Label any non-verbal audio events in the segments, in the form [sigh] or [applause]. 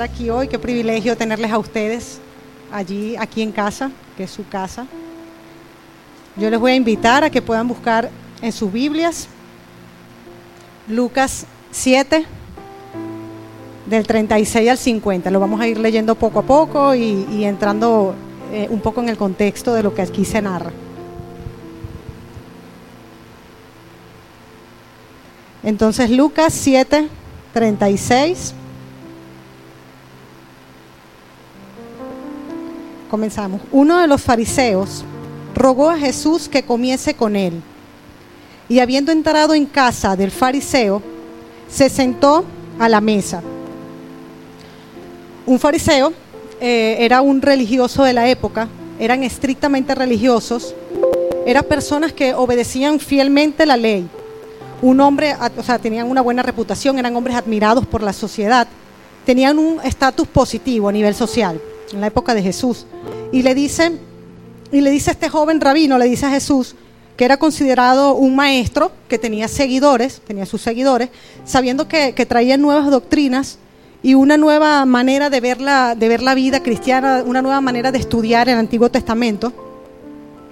aquí hoy, qué privilegio tenerles a ustedes allí, aquí en casa, que es su casa. Yo les voy a invitar a que puedan buscar en sus Biblias Lucas 7, del 36 al 50. Lo vamos a ir leyendo poco a poco y, entrando eh, un poco en el contexto de lo que aquí se narra. Entonces Lucas 7, 36. Comenzamos. Uno de los fariseos rogó a Jesús que comiese con él. Y habiendo entrado en casa del fariseo, se sentó a la mesa. Un fariseo eh, era un religioso de la época, eran estrictamente religiosos, eran personas que obedecían fielmente la ley. Un hombre, o sea, tenían una buena reputación, eran hombres admirados por la sociedad, tenían un estatus positivo a nivel social en la época de Jesús. Y le dice, y le dice a este joven rabino, le dice a Jesús, que era considerado un maestro, que tenía seguidores, tenía sus seguidores, sabiendo que, que traía nuevas doctrinas y una nueva manera de ver, la, de ver la vida cristiana, una nueva manera de estudiar el Antiguo Testamento,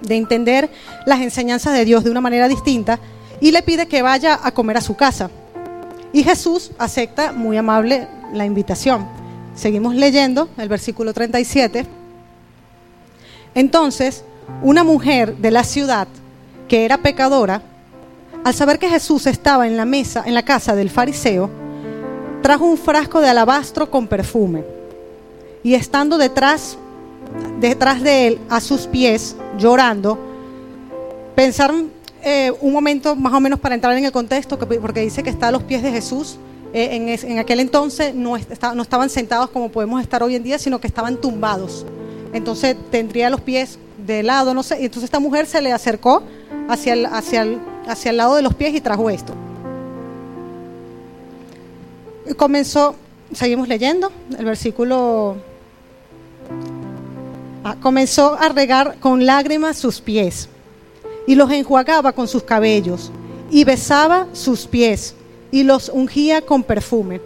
de entender las enseñanzas de Dios de una manera distinta, y le pide que vaya a comer a su casa. Y Jesús acepta muy amable la invitación. Seguimos leyendo el versículo 37. Entonces, una mujer de la ciudad que era pecadora, al saber que Jesús estaba en la mesa, en la casa del fariseo, trajo un frasco de alabastro con perfume. Y estando detrás, detrás de él, a sus pies, llorando, pensaron eh, un momento más o menos para entrar en el contexto, porque dice que está a los pies de Jesús. Eh, en, aquel entonces no, estaban sentados como podemos estar hoy en día, sino que estaban tumbados. Entonces tendría los pies de lado, no sé. Y entonces esta mujer se le acercó hacia el, hacia hacia el lado de los pies y trajo esto. Y comenzó, seguimos leyendo, el versículo... Ah, comenzó a regar con lágrimas sus pies y los enjuagaba con sus cabellos y besaba sus pies y los ungía con perfume.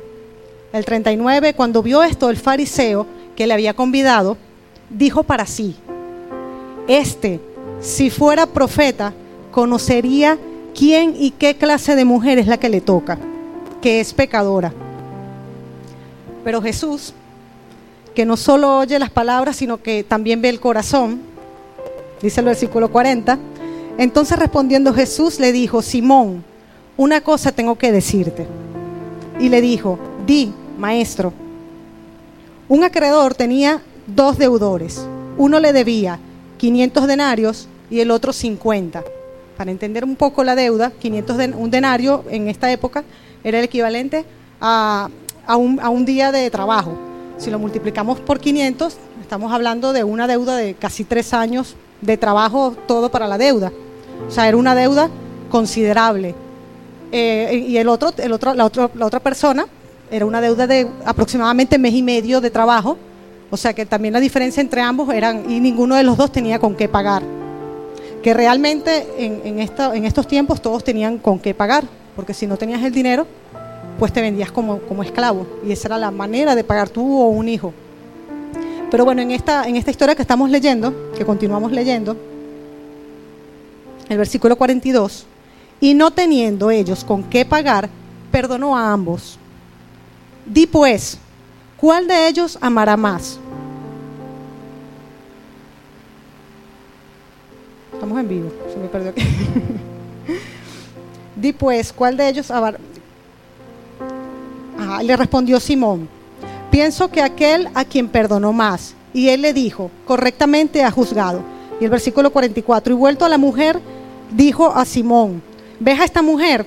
El 39, cuando vio esto el fariseo que le había convidado, dijo para sí, este, si fuera profeta, conocería quién y qué clase de mujer es la que le toca, que es pecadora. Pero Jesús, que no solo oye las palabras, sino que también ve el corazón, dice el versículo 40, entonces respondiendo Jesús le dijo, Simón, una cosa tengo que decirte. Y le dijo, di, maestro. Un acreedor tenía dos deudores. Uno le debía 500 denarios y el otro 50 para entender un poco la deuda, 500 un denario en esta época era el equivalente a, un, día de trabajo. Si lo multiplicamos por 500, estamos hablando de una deuda de casi tres años de trabajo todo para la deuda. O sea, era una deuda considerable. Eh, y el otro, el otro, la, la otra persona era una deuda de aproximadamente mes y medio de trabajo. O sea que también la diferencia entre ambos eran, y ninguno de los dos tenía con qué pagar que realmente en, en estos tiempos todos tenían con qué pagar, porque si no tenías el dinero, pues te vendías como, como esclavo, y esa era la manera de pagar tú o un hijo. Pero bueno, en esta, en esta historia que estamos leyendo, que continuamos leyendo, el versículo 42, y no teniendo ellos con qué pagar, perdonó a ambos. Di pues, ¿cuál de ellos amará más? Estamos en vivo, se me perdió. [laughs] Di pues, ¿cuál de ellos? le respondió Simón, pienso que aquel a quien perdonó más. Y él le dijo, correctamente ha juzgado. Y el versículo 44, y vuelto a la mujer, dijo a Simón, ves a esta mujer,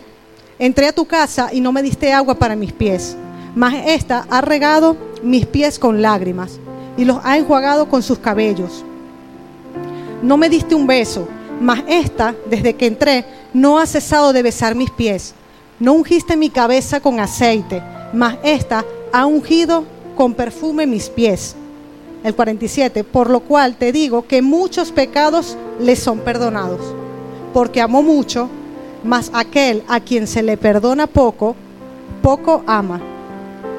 entré a tu casa y no me diste agua para mis pies, mas esta ha regado mis pies con lágrimas y los ha enjuagado con sus cabellos no me diste un beso, mas esta, desde que entré, no ha cesado de besar mis pies. No ungiste mi cabeza con aceite, mas esta ha ungido con perfume mis pies. El 47, por lo cual te digo que muchos pecados le son perdonados, porque amó mucho, mas aquel a quien se le perdona poco, poco ama.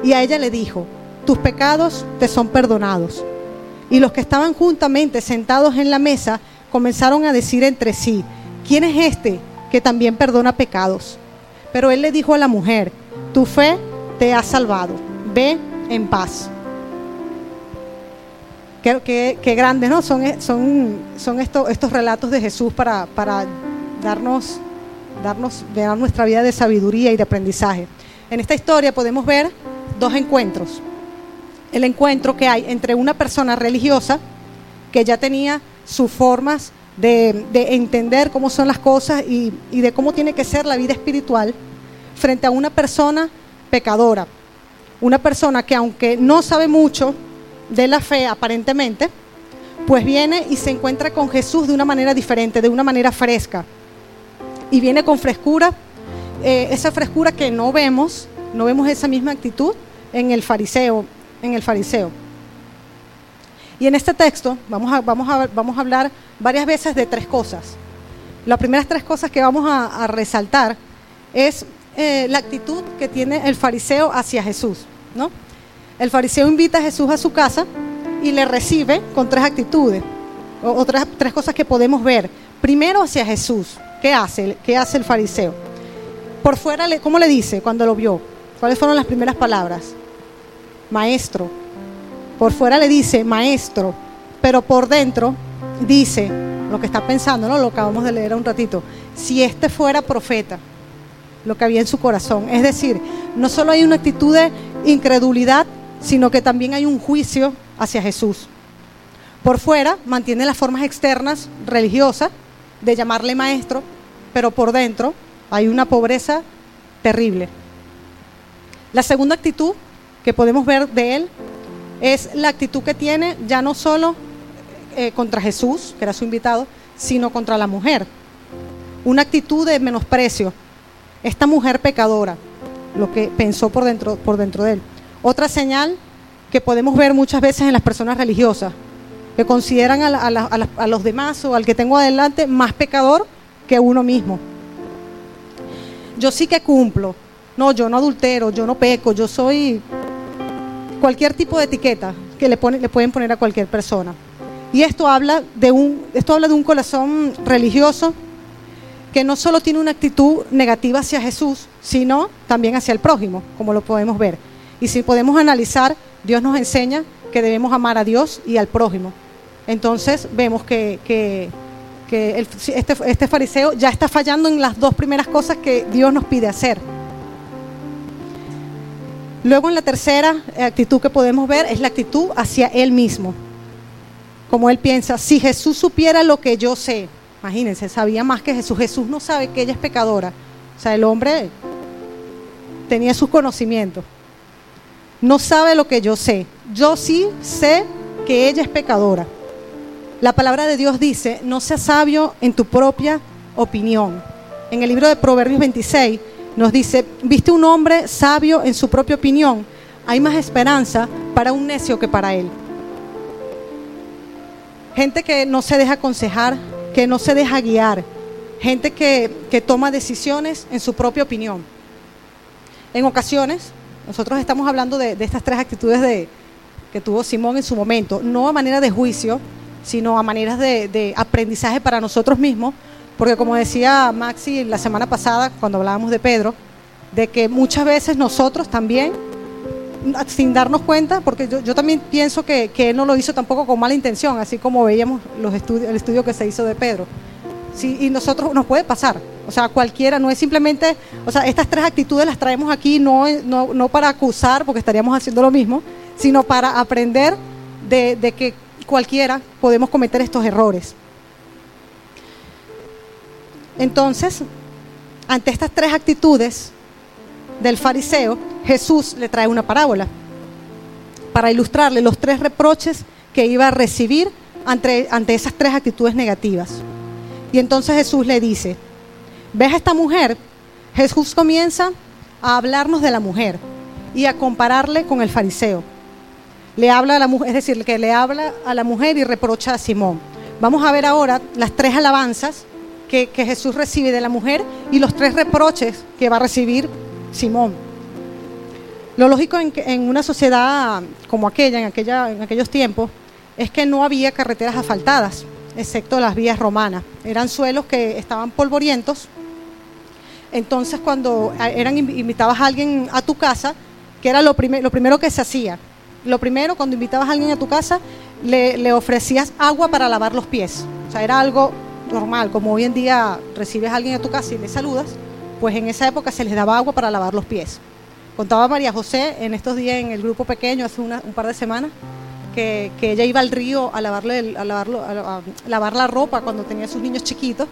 Y a ella le dijo, tus pecados te son perdonados. Y los que estaban juntamente sentados en la mesa comenzaron a decir entre sí, ¿quién es este que también perdona pecados? Pero él le dijo a la mujer, tu fe te ha salvado, ve en paz. Qué, grandes, ¿no? Son, son, son estos, estos relatos de Jesús para, para darnos, darnos dar nuestra vida de sabiduría y de aprendizaje. En esta historia podemos ver dos encuentros. El encuentro que hay entre una persona religiosa que ya tenía sus formas de, entender cómo son las cosas y de cómo tiene que ser la vida espiritual frente a una persona pecadora. Una persona que aunque no sabe mucho de la fe aparentemente, pues viene y se encuentra con Jesús de una manera diferente, de una manera fresca. Y viene con frescura, eh, esa frescura que no vemos, no vemos esa misma actitud en el fariseo, en el fariseo. Y en este texto vamos a, hablar varias veces de tres cosas. Las primeras tres cosas que vamos a, resaltar es eh, la actitud que tiene el fariseo hacia Jesús, ¿no? El fariseo invita a Jesús a su casa y le recibe con tres actitudes, o, tres, cosas que podemos ver. Primero hacia Jesús, ¿qué hace? ¿Qué hace el fariseo? Por fuera, ¿cómo le dice cuando lo vio? ¿Cuáles fueron las primeras palabras? Maestro. Por fuera le dice maestro, pero por dentro dice lo que está pensando, ¿no? Lo acabamos de leer un ratito. Si este fuera profeta, lo que había en su corazón. Es decir, no solo hay una actitud de incredulidad, sino que también hay un juicio hacia Jesús. Por fuera mantiene las formas externas religiosas de llamarle maestro, pero por dentro hay una pobreza terrible. La segunda actitud que podemos ver de él es la actitud que tiene ya no solo eh, contra Jesús, que era su invitado, sino contra la mujer. Una actitud de menosprecio. Esta mujer pecadora, lo que pensó por dentro, por dentro de él. Otra señal que podemos ver muchas veces en las personas religiosas, que consideran a, los demás o al que tengo adelante más pecador que uno mismo. Yo sí que cumplo, no, yo no adultero, yo no peco, yo soy cualquier tipo de etiqueta que le, le pueden poner a cualquier persona. Y esto habla de un, esto habla de un corazón religioso que no solo tiene una actitud negativa hacia Jesús, sino también hacia el prójimo, como lo podemos ver. Y si podemos analizar, Dios nos enseña que debemos amar a Dios y al prójimo. Entonces vemos que, este, este fariseo ya está fallando en las dos primeras cosas que Dios nos pide hacer. Luego en la tercera actitud que podemos ver es la actitud hacia Él mismo. Como Él piensa, si Jesús supiera lo que yo sé, imagínense, sabía más que Jesús, Jesús no sabe que ella es pecadora. O sea, el hombre tenía sus conocimientos no sabe lo que yo sé. Yo sí sé que ella es pecadora. La palabra de Dios dice, no seas sabio en tu propia opinión. En el libro de Proverbios 26 nos dice, viste un hombre sabio en su propia opinión, hay más esperanza para un necio que para él. Gente que no se deja aconsejar, que no se deja guiar, gente que, que toma decisiones en su propia opinión. En ocasiones nosotros estamos hablando de, estas tres actitudes de, que tuvo Simón en su momento, no a manera de juicio, sino a maneras de, aprendizaje para nosotros mismos, porque como decía Maxi la semana pasada cuando hablábamos de Pedro, de que muchas veces nosotros también, sin darnos cuenta, porque yo, también pienso que, él no lo hizo tampoco con mala intención, así como veíamos el estudio que se hizo de Pedro. Sí, y nosotros nos puede pasar. O sea, cualquiera, no es simplemente, o sea, estas tres actitudes las traemos aquí no, no, para acusar, porque estaríamos haciendo lo mismo, sino para aprender de, que cualquiera podemos cometer estos errores. Entonces, ante estas tres actitudes del fariseo, Jesús le trae una parábola para ilustrarle los tres reproches que iba a recibir ante, ante esas tres actitudes negativas. Y entonces Jesús le dice, ¿Ves a esta mujer? Jesús comienza a hablarnos de la mujer y a compararle con el fariseo. Le habla a la mujer, es decir, que le habla a la mujer y reprocha a Simón. Vamos a ver ahora las tres alabanzas que, que Jesús recibe de la mujer y los tres reproches que va a recibir Simón. Lo lógico en, en una sociedad como aquella en, aquella, en aquellos tiempos, es que no había carreteras asfaltadas, excepto las vías romanas. Eran suelos que estaban polvorientos. Entonces, cuando a- eran invi- invitabas a alguien a tu casa, que era lo, lo primero que se hacía. Lo primero, cuando invitabas a alguien a tu casa, le, ofrecías agua para lavar los pies. O sea, era algo normal, como hoy en día recibes a alguien a tu casa y le saludas, pues en esa época se les daba agua para lavar los pies. Contaba María José en estos días en el grupo pequeño, hace un par de semanas, que, ella iba al río a, lavarle a, lavar la ropa cuando tenía sus niños chiquitos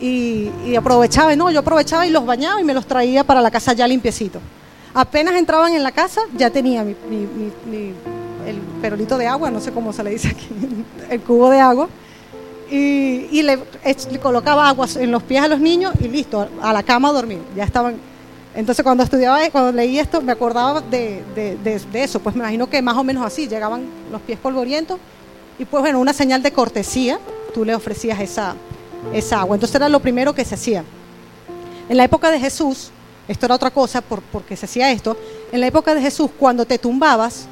y, y aprovechaba, no, yo aprovechaba y los bañaba y me los traía para la casa ya limpiecitos. Apenas entraban en la casa, ya tenía el perolito de agua, no sé cómo se le dice aquí, [laughs] el cubo de agua, y, le, colocaba agua en los pies a los niños y listo, a la cama a dormir. Ya estaban. Entonces cuando estudiaba, cuando leí esto, me acordaba de eso, pues me imagino que más o menos así, llegaban los pies polvorientos y pues bueno, una señal de cortesía, tú le ofrecías esa, esa agua. Entonces era lo primero que se hacía. En la época de Jesús, esto era otra cosa por, porque se hacía esto, en la época de Jesús, cuando te tumbabas,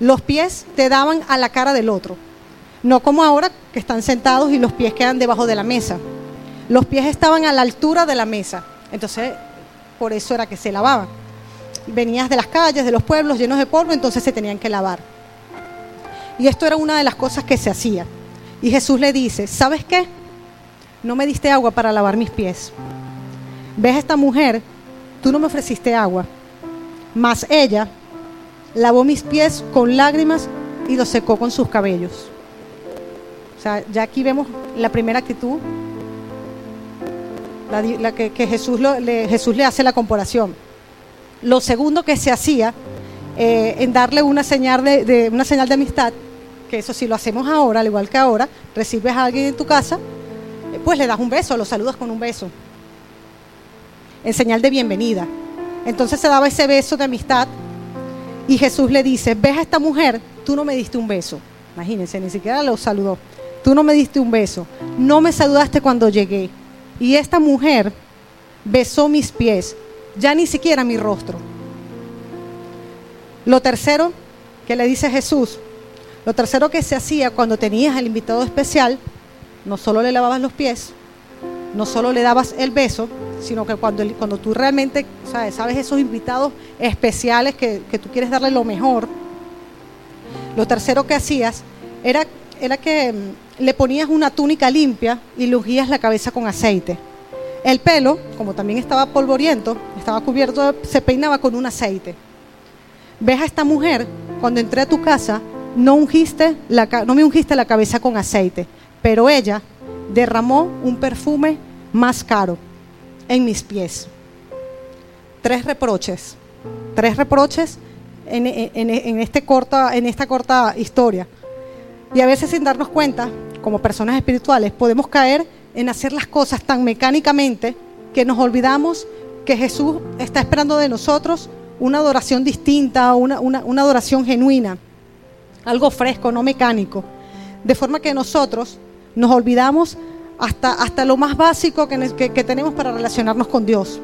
los pies te daban a la cara del otro. No como ahora que están sentados y los pies quedan debajo de la mesa. Los pies estaban a la altura de la mesa. Entonces, por eso era que se lavaban. Venías de las calles, de los pueblos llenos de polvo, entonces se tenían que lavar. Y esto era una de las cosas que se hacía. Y Jesús le dice, ¿sabes qué? No me diste agua para lavar mis pies. ¿Ves a esta mujer? Tú no me ofreciste agua. Mas ella lavó mis pies con lágrimas y los secó con sus cabellos. O sea, ya aquí vemos la primera actitud, la, la que, Jesús, le, Jesús le hace la comparación. Lo segundo que se hacía eh, en darle una señal de, una señal de amistad, que eso sí lo hacemos ahora, al igual que ahora, recibes a alguien en tu casa, eh, pues le das un beso, lo saludas con un beso, en señal de bienvenida. Entonces se daba ese beso de amistad y Jesús le dice, ves a esta mujer, tú no me diste un beso. Imagínense, ni siquiera lo saludó. Tú no me diste un beso. No me saludaste cuando llegué. Y esta mujer besó mis pies, ya ni siquiera mi rostro. Lo tercero que le dice Jesús, lo tercero que se hacía cuando tenías al invitado especial, no solo le lavabas los pies, no solo le dabas el beso, sino que cuando, cuando tú realmente ¿sabes? esos invitados especiales que, que tú quieres darle lo mejor, lo tercero que hacías era, era que mm, le ponías una túnica limpia y le ungías la cabeza con aceite. El pelo, como también estaba polvoriento, estaba cubierto, se peinaba con un aceite. Ves a esta mujer, cuando entré a tu casa, no, ungiste no me ungiste la cabeza con aceite, pero ella derramó un perfume más caro en mis pies. Tres reproches, tres reproches en, este corta, en esta corta historia. Y a veces sin darnos cuenta, como personas espirituales, podemos caer en hacer las cosas tan mecánicamente que nos olvidamos que Jesús está esperando de nosotros una adoración distinta, una, una- una adoración genuina, algo fresco, no mecánico. De forma que nosotros nos olvidamos hasta, hasta lo más básico que, ne- que- que tenemos para relacionarnos con Dios.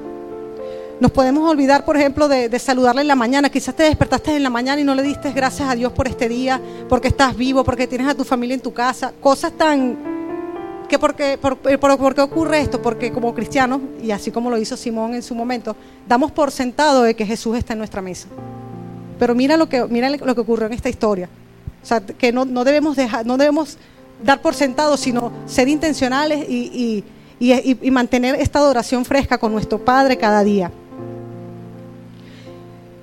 Nos podemos olvidar, por ejemplo, de, saludarle en la mañana. Quizás te despertaste en la mañana y no le diste gracias a Dios por este día, porque estás vivo, porque tienes a tu familia en tu casa. Cosas tan... que por, por- ¿Por qué ocurre esto? Porque como cristianos, y así como lo hizo Simón en su momento, damos por sentado de que Jesús está en nuestra mesa. Pero mira lo que, mira lo que ocurrió en esta historia. O sea, que no, no debemos dejar, no debemos dar por sentado, sino ser intencionales y, mantener esta adoración fresca con nuestro Padre cada día.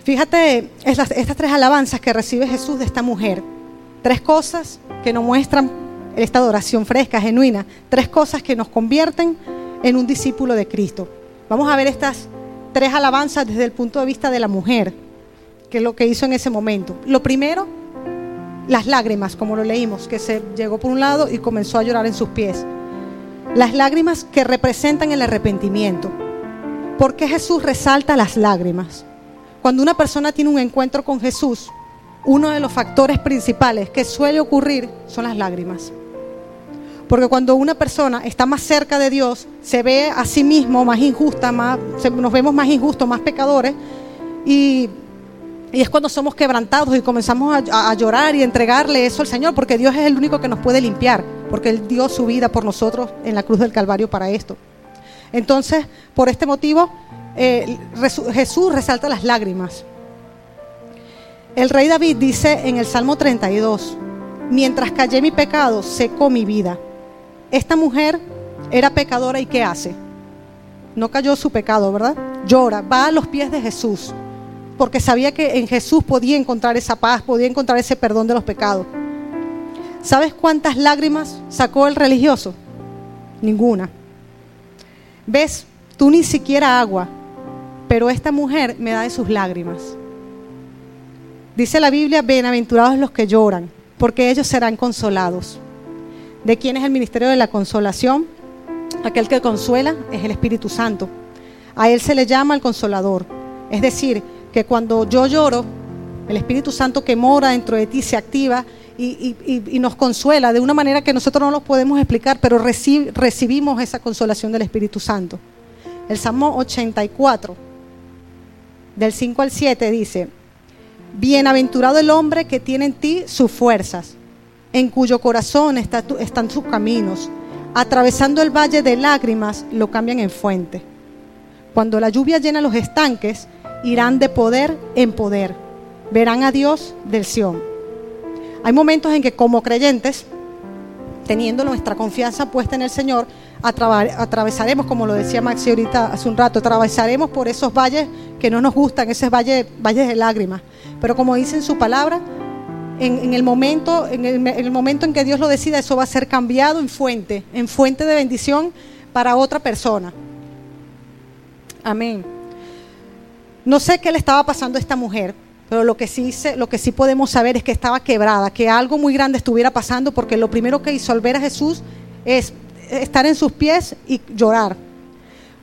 Fíjate estas, estas tres alabanzas que recibe Jesús de esta mujer. Tres cosas que nos muestran esta adoración fresca, genuina. Tres cosas que nos convierten en un discípulo de Cristo. Vamos a ver estas tres alabanzas desde el punto de vista de la mujer, que es lo que hizo en ese momento. Lo primero, las lágrimas, como lo leímos, que se llegó por un lado y comenzó a llorar en sus pies. Las lágrimas que representan el arrepentimiento. ¿Por qué Jesús resalta las lágrimas? Cuando una persona tiene un encuentro con Jesús, uno de los factores principales que suele ocurrir son las lágrimas. Porque cuando una persona está más cerca de Dios, se ve a sí mismo más injusta, más, nos vemos más injustos, más pecadores, y, Y es cuando somos quebrantados y comenzamos a, llorar y entregarle eso al Señor, porque Dios es el único que nos puede limpiar, porque Él dio su vida por nosotros en la cruz del Calvario para esto. Entonces, por este motivo, eh, Jesús resalta las lágrimas. El rey David dice en el Salmo 32, mientras callé mi pecado, secó mi vida. Esta mujer era pecadora y ¿qué hace? No cayó su pecado, ¿verdad? Llora, va a los pies de Jesús, porque sabía que en Jesús podía encontrar esa paz, podía encontrar ese perdón de los pecados. ¿Sabes cuántas lágrimas sacó el religioso? Ninguna. ¿Ves? Tú ni siquiera agua, pero esta mujer me da de sus lágrimas. Dice la Biblia, bienaventurados los que lloran, porque ellos serán consolados. ¿De quién es el ministerio de la consolación? Aquel que consuela es el Espíritu Santo. A él se le llama el consolador. Es decir, que cuando yo lloro, el Espíritu Santo que mora dentro de ti se activa y, nos consuela de una manera que nosotros no lo podemos explicar, pero recibimos esa consolación del Espíritu Santo. El Salmo 84, del 5 al 7, dice, Bienaventurado el hombre que tiene en ti sus fuerzas, en cuyo corazón están sus caminos. Atravesando el valle de lágrimas, lo cambian en fuente. Cuando la lluvia llena los estanques, irán de poder en poder. Verán a Dios del Sión. Hay momentos en que como creyentes, teniendo nuestra confianza puesta en el Señor, atravesaremos, como lo decía Maxi ahorita hace un rato, atravesaremos por esos valles que no nos gustan, esos valles, valles de lágrimas. Pero como dice en su palabra, en, el momento, en el, momento en que Dios lo decida, eso va a ser cambiado en fuente, en fuente de bendición para otra persona. Amén. No sé qué le estaba pasando a esta mujer, pero lo que, sí, lo que sí podemos saber es que estaba quebrada, que algo muy grande estuviera pasando, porque lo primero que hizo al ver a Jesús es estar en sus pies y llorar.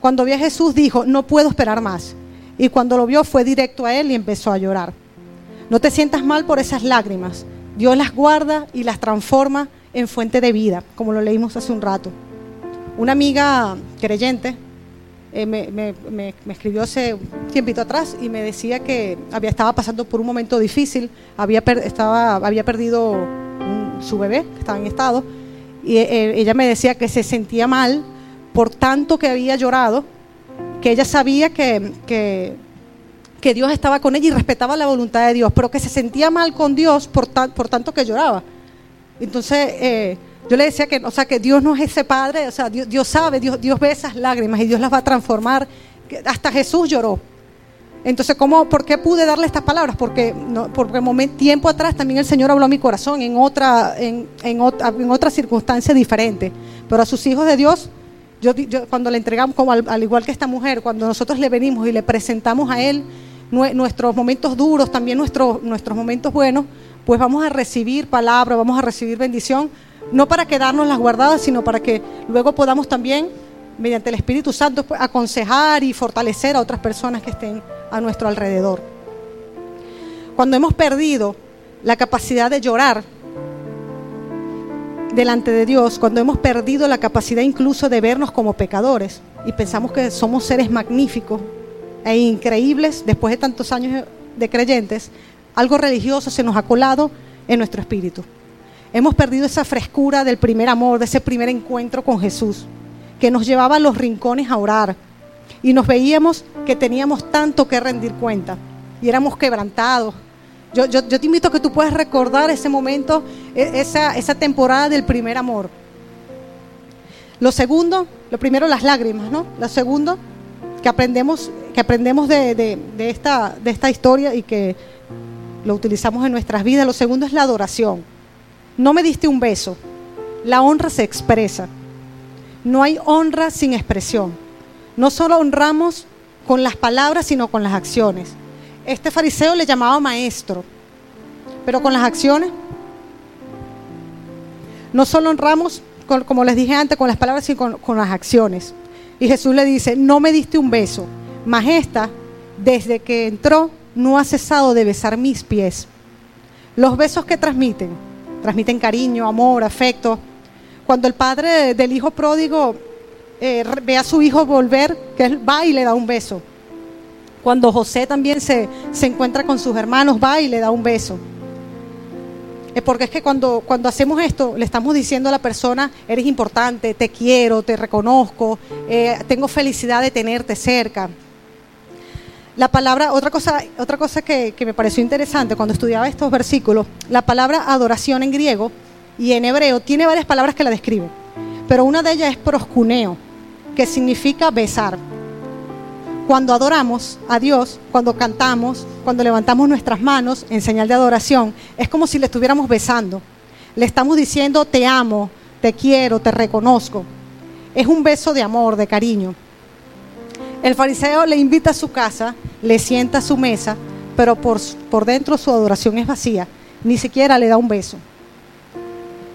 Cuando vio a Jesús dijo, no puedo esperar más. Y cuando lo vio fue directo a él y empezó a llorar. No te sientas mal por esas lágrimas. Dios las guarda y las transforma en fuente de vida, como lo leímos hace un rato. Una amiga creyente eh, me, escribió hace un tiempito atrás y me decía que había, estaba pasando por un momento difícil, había, estaba, había perdido su bebé, que estaba en estado, y eh, ella me decía que se sentía mal por tanto que había llorado, que ella sabía que, que, Dios estaba con ella y respetaba la voluntad de Dios, pero que se sentía mal con Dios por, por tanto que lloraba. Entonces, eh, yo le decía que, o sea, que Dios no es ese padre, o sea, Dios, sabe, Dios, Dios ve esas lágrimas y Dios las va a transformar. Hasta Jesús lloró. Entonces, ¿cómo, ¿por qué pude darle estas palabras? Porque, no, porque momento, tiempo atrás también el Señor habló a mi corazón en otra, en, en, otra, en otra circunstancia diferente. Pero a sus hijos de Dios, yo, yo cuando le entregamos, como al, igual que esta mujer, cuando nosotros le venimos y le presentamos a Él nuestros momentos duros, también nuestros, nuestros momentos buenos, pues vamos a recibir palabra, vamos a recibir bendición, no para quedarnos las guardadas, sino para que luego podamos también, mediante el Espíritu Santo, pues, aconsejar y fortalecer a otras personas que estén a nuestro alrededor. Cuando hemos perdido la capacidad de llorar delante de Dios, cuando hemos perdido la capacidad incluso de vernos como pecadores y pensamos que somos seres magníficos e increíbles después de tantos años de creyentes, algo religioso se nos ha colado en nuestro espíritu. Hemos perdido esa frescura del primer amor, de ese primer encuentro con Jesús, que nos llevaba a los rincones a orar, y nos veíamos que teníamos tanto que rendir cuenta y éramos quebrantados. Yo, yo, te invito a que tú puedas recordar ese momento, e, esa, esa temporada del primer amor. Lo segundo, lo primero las lágrimas, ¿no? Lo segundo que aprendemos, que aprendemos de, esta, de esta historia y que lo utilizamos en nuestras vidas. Lo segundo es la adoración. No me diste un beso. La honra se expresa. No hay honra sin expresión. No solo honramos con las palabras, sino con las acciones. Este fariseo le llamaba maestro, pero con las acciones. No solo honramos, como les dije antes, con las palabras, sino con, las acciones. Y Jesús le dice, no me diste un beso, mas desde que entró, no ha cesado de besar mis pies. Los besos que transmiten, transmiten cariño, amor, afecto. Cuando el padre del hijo pródigo eh, ve a su hijo volver, que va y le da un beso. Cuando José también se, se encuentra con sus hermanos, va y le da un beso. Es porque es que cuando, cuando hacemos esto, le estamos diciendo a la persona, eres importante, te quiero, te reconozco, eh, tengo felicidad de tenerte cerca. La palabra, otra cosa, otra cosa que, que me pareció interesante cuando estudiaba estos versículos, la palabra adoración en griego y en hebreo tiene varias palabras que la describen, pero una de ellas es proscuneo, que significa besar. Cuando adoramos a Dios, cuando cantamos, cuando levantamos nuestras manos en señal de adoración, es como si le estuviéramos besando. Le estamos diciendo, te amo, te quiero, te reconozco. Es un beso de amor, de cariño. El fariseo le invita a su casa, le sienta a su mesa, pero por, por dentro su adoración es vacía. Ni siquiera le da un beso.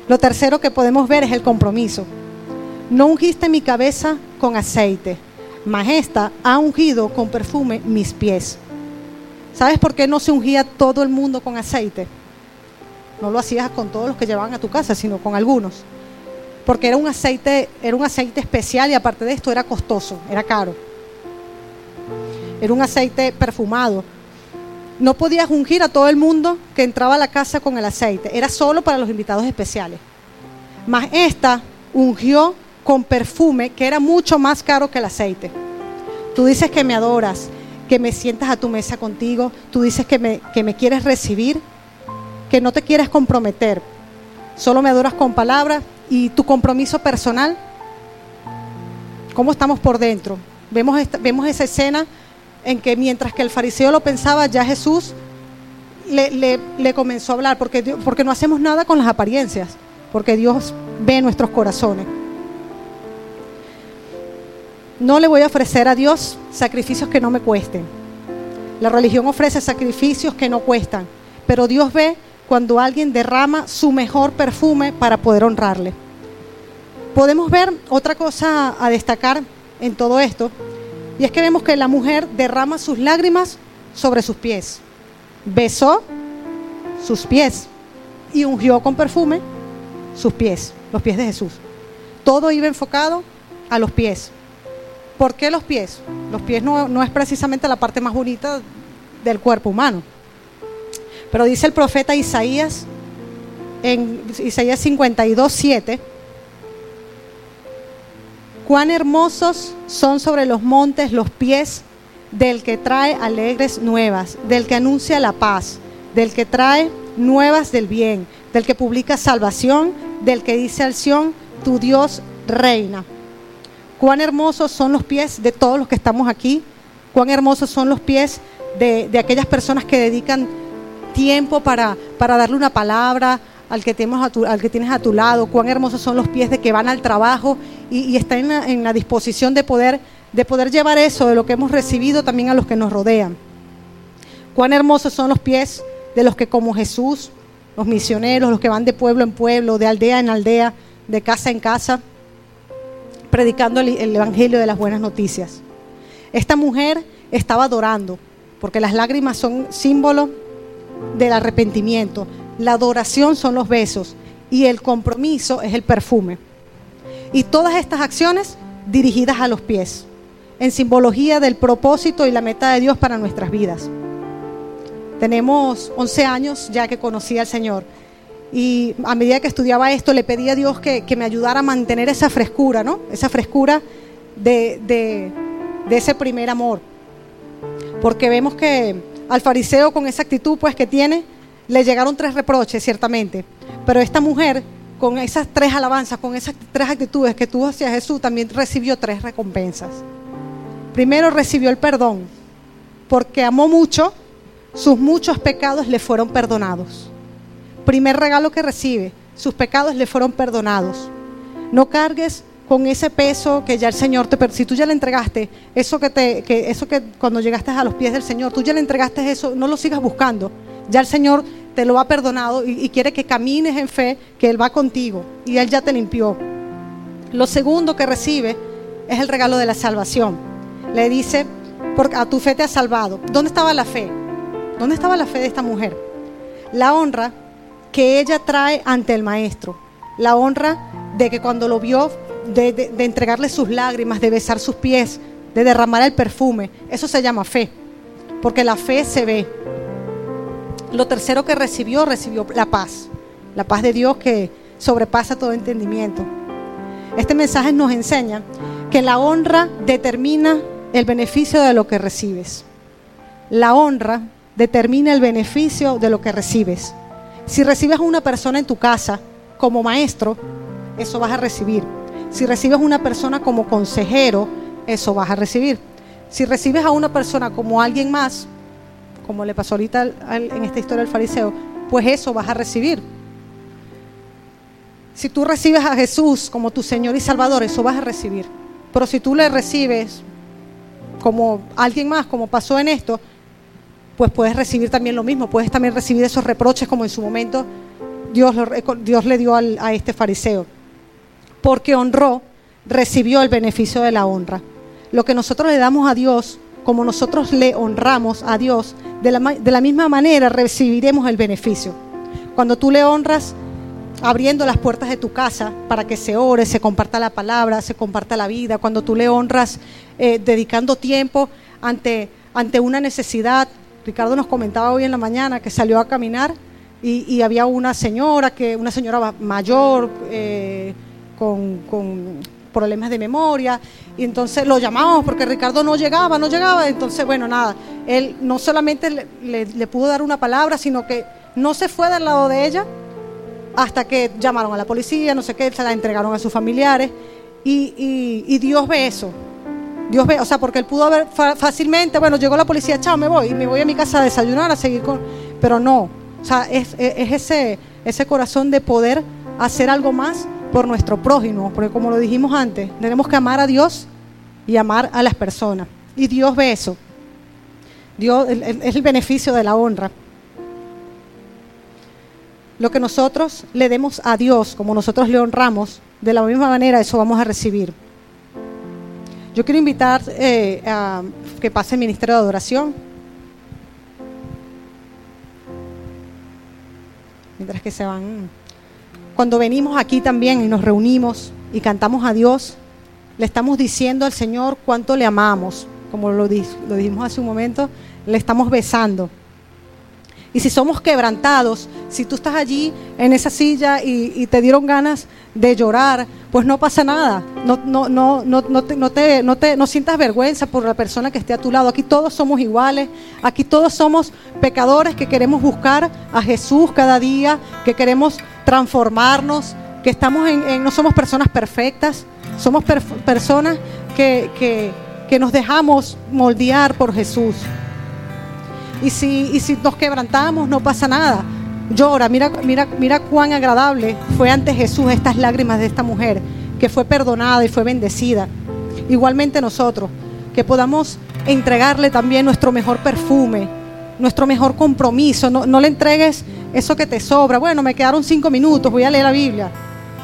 Lo tercero que podemos ver es el compromiso. No ungiste mi cabeza con aceite Majesta ha ungido con perfume mis pies. ¿Sabes por qué no se ungía todo el mundo con aceite? No lo hacías con todos los que llevaban a tu casa, sino con algunos. Porque era un aceite, era un aceite especial y aparte de esto era costoso, era caro. Era un aceite perfumado. No podías ungir a todo el mundo que entraba a la casa con el aceite. Era solo para los invitados especiales. Mas esta ungió con perfume que era mucho más caro que el aceite. Tú dices que me adoras, que me sientas a tu mesa contigo, tú dices que me, que me quieres recibir, que no te quieres comprometer, solo me adoras con palabras y tu compromiso personal, ¿cómo estamos por dentro? Vemos, vemos esa escena en que mientras que el fariseo lo pensaba, ya Jesús le, comenzó a hablar, porque, porque no hacemos nada con las apariencias, porque Dios ve nuestros corazones. No le voy a ofrecer a Dios sacrificios que no me cuesten. La religión ofrece sacrificios que no cuestan, pero Dios ve cuando alguien derrama su mejor perfume para poder honrarle. Podemos ver otra cosa a destacar en todo esto, y es que vemos que la mujer derrama sus lágrimas sobre sus pies. Besó sus pies y ungió con perfume sus pies, los pies de Jesús. Todo iba enfocado a los pies. ¿Por qué los pies? Los pies no, es precisamente la parte más bonita del cuerpo humano. Pero dice el profeta Isaías en Isaías 52, 7, cuán hermosos son sobre los montes los pies del que trae alegres nuevas, del que anuncia la paz, del que trae nuevas del bien, del que publica salvación, del que dice al Sión, tu Dios reina. Cuán hermosos son los pies de todos los que estamos aquí. Cuán hermosos son los pies de, aquellas personas que dedican tiempo para, para darle una palabra al que, tienes a tu lado. Cuán hermosos son los pies de que van al trabajo y, están en la, disposición de poder, de poder llevar eso, de lo que hemos recibido también a los que nos rodean. Cuán hermosos son los pies de los que como Jesús, los misioneros, los que van de pueblo en pueblo, de aldea en aldea, de casa en casa, predicando el, Evangelio de las buenas noticias. Esta mujer estaba adorando, porque las lágrimas son símbolo del arrepentimiento, la adoración son los besos y el compromiso es el perfume. Y todas estas acciones dirigidas a los pies, en simbología del propósito y la meta de Dios para nuestras vidas. Tenemos 11 años ya que conocí al Señor y a medida que estudiaba esto, le pedí a Dios que, me ayudara a mantener esa frescura, ¿no? Esa frescura de, de, ese primer amor. Porque vemos que al fariseo con esa actitud pues que tiene, le llegaron tres reproches, ciertamente. Pero esta mujer, con esas tres alabanzas, con esas tres actitudes que tuvo hacia Jesús, también recibió tres recompensas. Primero recibió el perdón, porque amó mucho, sus muchos pecados le fueron perdonados primer regalo que recibe, sus pecados le fueron perdonados. No cargues con ese peso que ya el Señor te si tú ya le entregaste eso que te que eso que cuando llegaste a los pies del Señor, tú ya le entregaste eso, no lo sigas buscando. Ya el Señor te lo ha perdonado y, quiere que camines en fe, que él va contigo y él ya te limpió. Lo segundo que recibe es el regalo de la salvación. Le dice, porque a tu fe te ha salvado. ¿Dónde estaba la fe? ¿Dónde estaba la fe de esta mujer? La honra que ella trae ante el maestro. La honra de que cuando lo vio, de, entregarle sus lágrimas, de besar sus pies, de derramar el perfume, eso se llama fe. porque la fe se ve. Lo tercero que recibió, recibió la paz, la paz de Dios que sobrepasa todo entendimiento. Este mensaje nos enseña que la honra determina el beneficio de lo que recibes. La honra determina el beneficio de lo que recibes. Si recibes a una persona en tu casa como maestro, eso vas a recibir. Si recibes a una persona como consejero, eso vas a recibir. Si recibes a una persona como alguien más, como le pasó ahorita en esta historia del fariseo, pues eso vas a recibir. Si tú recibes a Jesús como tu Señor y Salvador, eso vas a recibir. Pero si tú le recibes como alguien más, como pasó en esto, pues puedes recibir también lo mismo, puedes también recibir esos reproches como en su momento Dios, Dios le dio a este fariseo. Porque honró, recibió el beneficio de la honra. Lo que nosotros le damos a Dios, como nosotros le honramos a Dios, de la, de la misma manera recibiremos el beneficio. Cuando tú le honras, abriendo las puertas de tu casa para que se ore, se comparta la palabra, se comparta la vida, cuando tú le honras eh, dedicando tiempo ante, ante una necesidad. Ricardo nos comentaba hoy en la mañana que salió a caminar y, había una señora, que, una señora mayor eh, con, problemas de memoria, y entonces lo llamamos porque Ricardo no llegaba, no llegaba, entonces bueno, nada, él no solamente le pudo dar una palabra, sino que no se fue del lado de ella, hasta que llamaron a la policía, no sé qué, se la entregaron a sus familiares. Y, Dios ve eso. Dios ve, o sea, porque él pudo haber fácilmente, bueno, llegó la policía, chao, me voy, y me voy a mi casa a desayunar, a seguir con. Pero no, o sea, es, ese, ese corazón de poder hacer algo más por nuestro prójimo, porque como lo dijimos antes, tenemos que amar a Dios y amar a las personas. Y Dios ve eso. Dios es el beneficio de la honra lo que nosotros le demos a Dios, como nosotros le honramos, de la misma manera eso vamos a recibir. Yo quiero invitar eh, a que pase el ministerio de adoración. Mientras que se van. Cuando venimos aquí también y nos reunimos y cantamos a Dios, le estamos diciendo al Señor cuánto le amamos. Como lo, dijimos hace un momento, le estamos besando. Y si somos quebrantados, si tú estás allí en esa silla y, te dieron ganas de llorar, pues no pasa nada. No, no, no, no, no, te, no, te, no, te, no sientas vergüenza por la persona que esté a tu lado. Aquí todos somos iguales. Aquí todos somos pecadores que queremos buscar a Jesús cada día, que queremos transformarnos, que estamos en, no somos personas perfectas, somos personas que, que, que nos dejamos moldear por Jesús. Y si, y si nos quebrantamos, no pasa nada. Llora, mira, mira, mira cuán agradable fue ante Jesús estas lágrimas de esta mujer, que fue perdonada y fue bendecida. Igualmente nosotros, que podamos entregarle también nuestro mejor perfume, nuestro mejor compromiso. No, no le entregues eso que te sobra. Bueno, me quedaron cinco minutos, voy a leer la Biblia.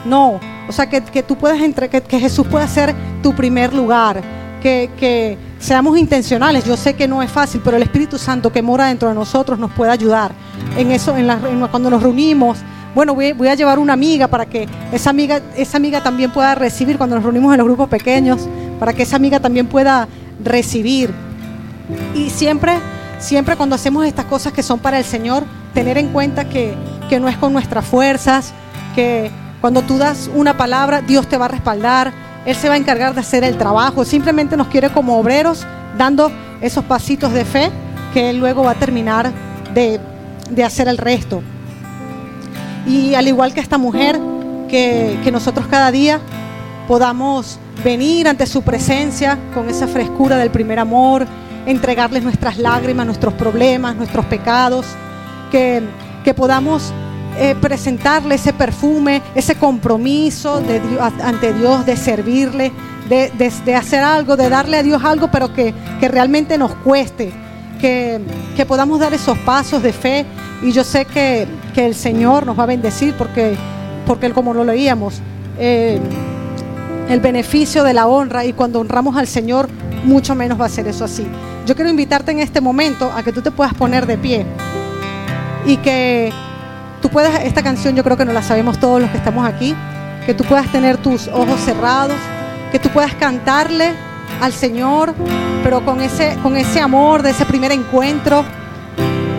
No, o sea, que, que tú puedas entre, que, que Jesús pueda ser tu primer lugar que, seamos intencionales. Yo sé que no es fácil, pero el Espíritu Santo que mora dentro de nosotros nos puede ayudar en eso, en, cuando nos reunimos. Bueno, voy, a llevar una amiga para que esa amiga, esa amiga también pueda recibir cuando nos reunimos en los grupos pequeños, para que esa amiga también pueda recibir. Y siempre, siempre cuando hacemos estas cosas que son para el Señor, tener en cuenta que, que no es con nuestras fuerzas, que cuando tú das una palabra, Dios te va a respaldar, él se va a encargar de hacer el trabajo. Simplemente nos quiere como obreros dando esos pasitos de fe que Él luego va a terminar de, hacer el resto. Y al igual que esta mujer, que, que nosotros cada día podamos venir ante su presencia con esa frescura del primer amor, entregarles nuestras lágrimas, nuestros problemas, nuestros pecados, que, que podamos eh, presentarle ese perfume, ese compromiso de ante Dios, de servirle, de, hacer algo, de darle a Dios algo, pero que, realmente nos cueste, que, podamos dar esos pasos de fe. Y yo sé que, el Señor nos va a bendecir porque, porque como lo leíamos, eh, el beneficio de la honra y cuando honramos al Señor, mucho menos va a ser eso así. Yo quiero invitarte en este momento a que tú te puedas poner de pie y que tú puedas, esta canción yo creo que no la sabemos todos los que estamos aquí, que tú puedas tener tus ojos cerrados, que tú puedas cantarle al Señor pero con ese, con ese amor de ese primer encuentro,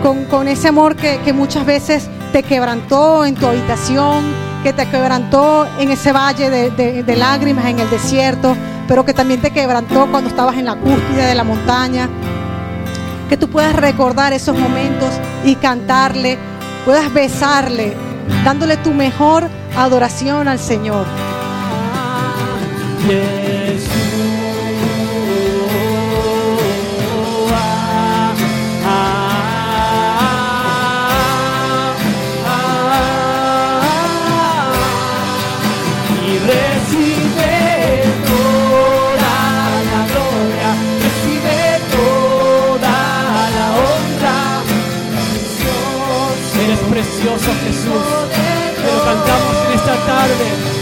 con, con ese amor que, que muchas veces te quebrantó en tu habitación, que te quebrantó en ese valle de, de- de lágrimas en el desierto, pero que también te quebrantó cuando estabas en la cúspide de la montaña. Que tú puedas recordar esos momentos y cantarle, puedas besarle, dándole tu mejor adoración al Señor. Yeah. cantaram, velho.